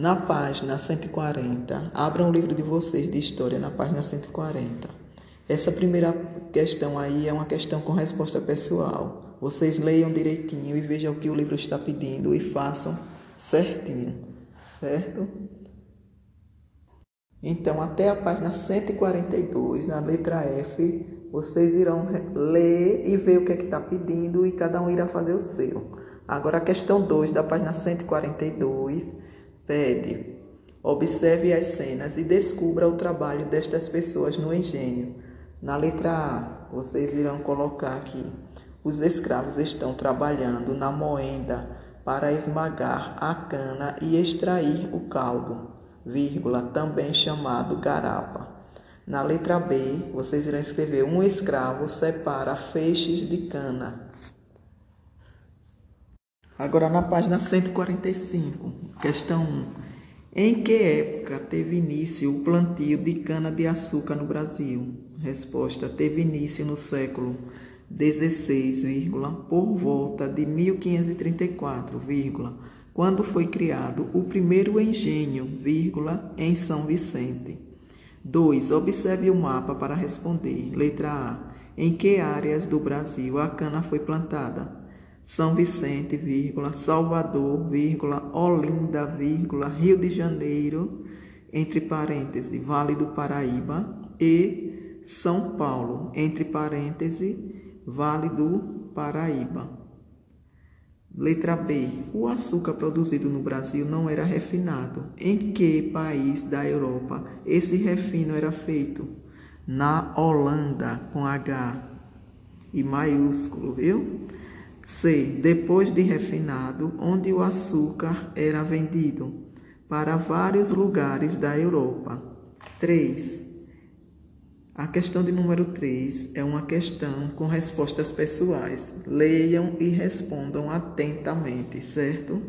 Na página 140, abram o livro de vocês de história na página 140. Essa primeira questão aí é uma questão com resposta pessoal. Vocês leiam direitinho e vejam o que o livro está pedindo e façam certinho, certo? Então, até a página 142, na letra F, vocês irão ler e ver o que é que está pedindo e cada um irá fazer o seu. Agora, a questão 2 da página 142 Pede. Observe as cenas e descubra o trabalho destas pessoas no engenho. Na letra A, vocês irão colocar aqui: os escravos estão trabalhando na moenda para esmagar a cana e extrair o caldo, vírgula, também chamado garapa. Na letra B, vocês irão escrever: um escravo separa feixes de cana. Agora na página 145, questão 1. Em que época teve início o plantio de cana-de-açúcar no Brasil? Resposta: teve início no século 16, por volta de 1534, quando foi criado o primeiro engenho, vírgula, em São Vicente. 2. Observe o mapa para responder. Letra A. Em que áreas do Brasil a cana foi plantada? São Vicente, vírgula, Salvador, vírgula, Olinda, vírgula, Rio de Janeiro, entre parênteses, Vale do Paraíba e São Paulo, entre parênteses, Vale do Paraíba. Letra B. O açúcar produzido no Brasil não era refinado. Em que país da Europa esse refino era feito? Na Holanda, com H e maiúsculo, viu? C. Depois de refinado, onde o açúcar era vendido para vários lugares da Europa. 3. A questão de número 3 é uma questão com respostas pessoais. Leiam e respondam atentamente, certo?